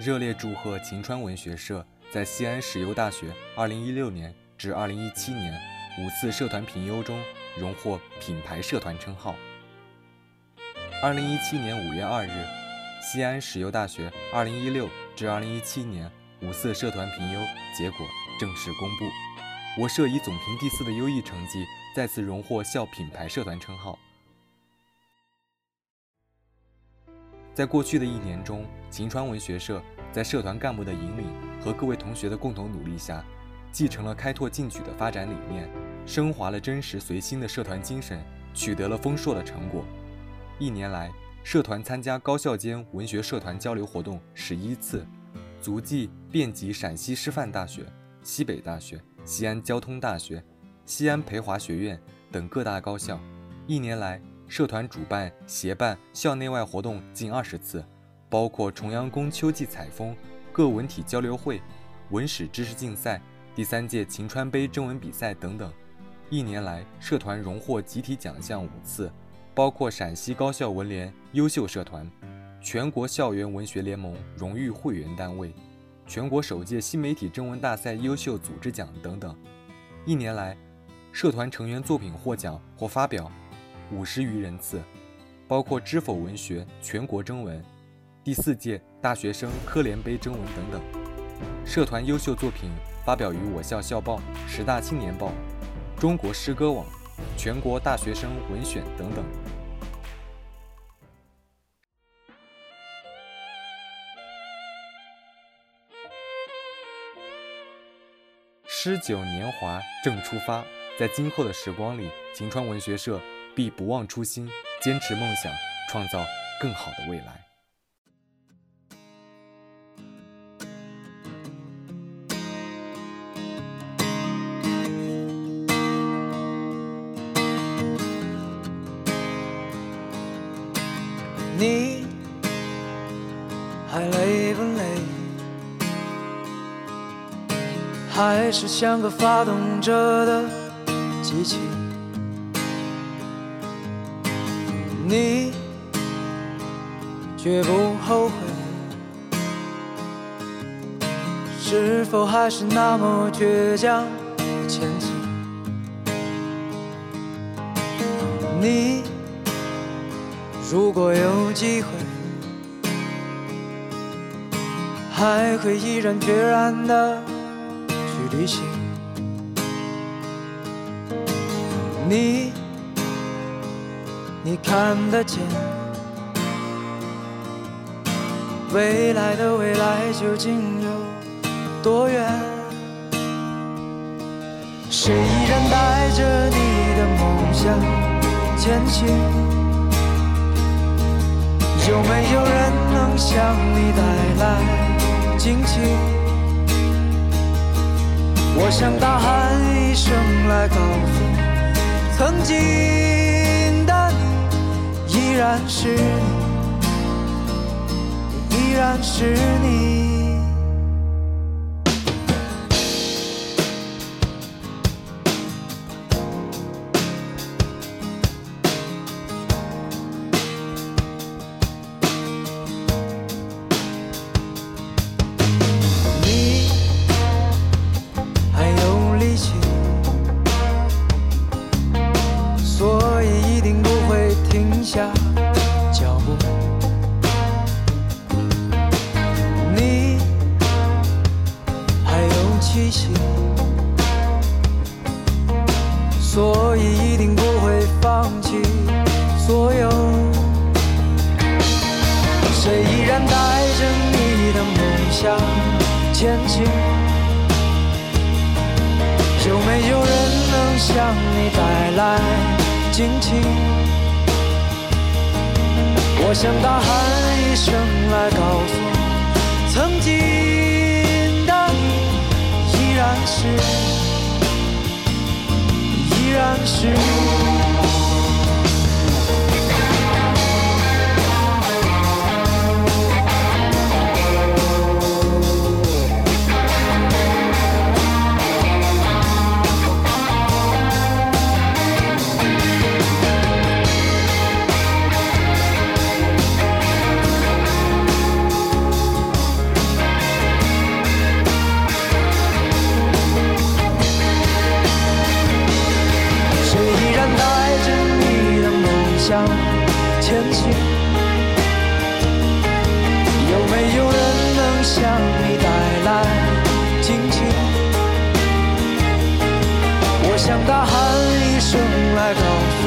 热烈祝贺秦川文学社在西安石油大学2016年至2017年五次社团评优中荣获品牌社团称号。2017年5月2日，西安石油大学2016至2017年五次社团评优结果正式公布，我社以总评第四的优异成绩再次荣获校品牌社团称号。在过去的一年中，秦川文学社在社团干部的引领和各位同学的共同努力下，继承了开拓进取的发展理念，升华了真实随心的社团精神，取得了丰硕的成果。一年来，社团参加高校间文学社团交流活动十一次，足迹遍及陕西师范大学、西北大学、西安交通大学、西安培华学院等各大高校。一年来，社团主办、协办校内外活动近二十次，包括重阳宫秋季采风、各文体交流会、文史知识竞赛、第三届秦川杯征文比赛等等。一年来，社团荣获集体奖项五次，包括陕西高校文联优秀社团、全国校园文学联盟荣誉会员单位、全国首届新媒体征文大赛优秀组织奖等等。一年来，社团成员作品获奖或发表。五十余人次，包括知否文学全国征文、第四届大学生科联杯征文等等。社团优秀作品发表于我校校报《十大青年报》、中国诗歌网、全国大学生文选等等。诗酒年华正出发，在今后的时光里，晴川文学社。必不忘初心，坚持梦想，创造更好的未来。你还累不还是像个发动着的机器？你绝不后悔，是否还是那么倔强的前进？你如果有机会，还会毅然决然的旅行？你。你看得见未来的未来究竟有多远？谁依然带着你的梦想前行？有没有人能向你带来惊奇？我想大喊一声来告诉曾经的你。依然是你，依然是你。气息，所以一定不会放弃所有。谁依然带着你的梦想前进？有没有人能向你带来惊奇？我想大喊一声来告诉你。向你带来惊奇，我想大喊一声来告。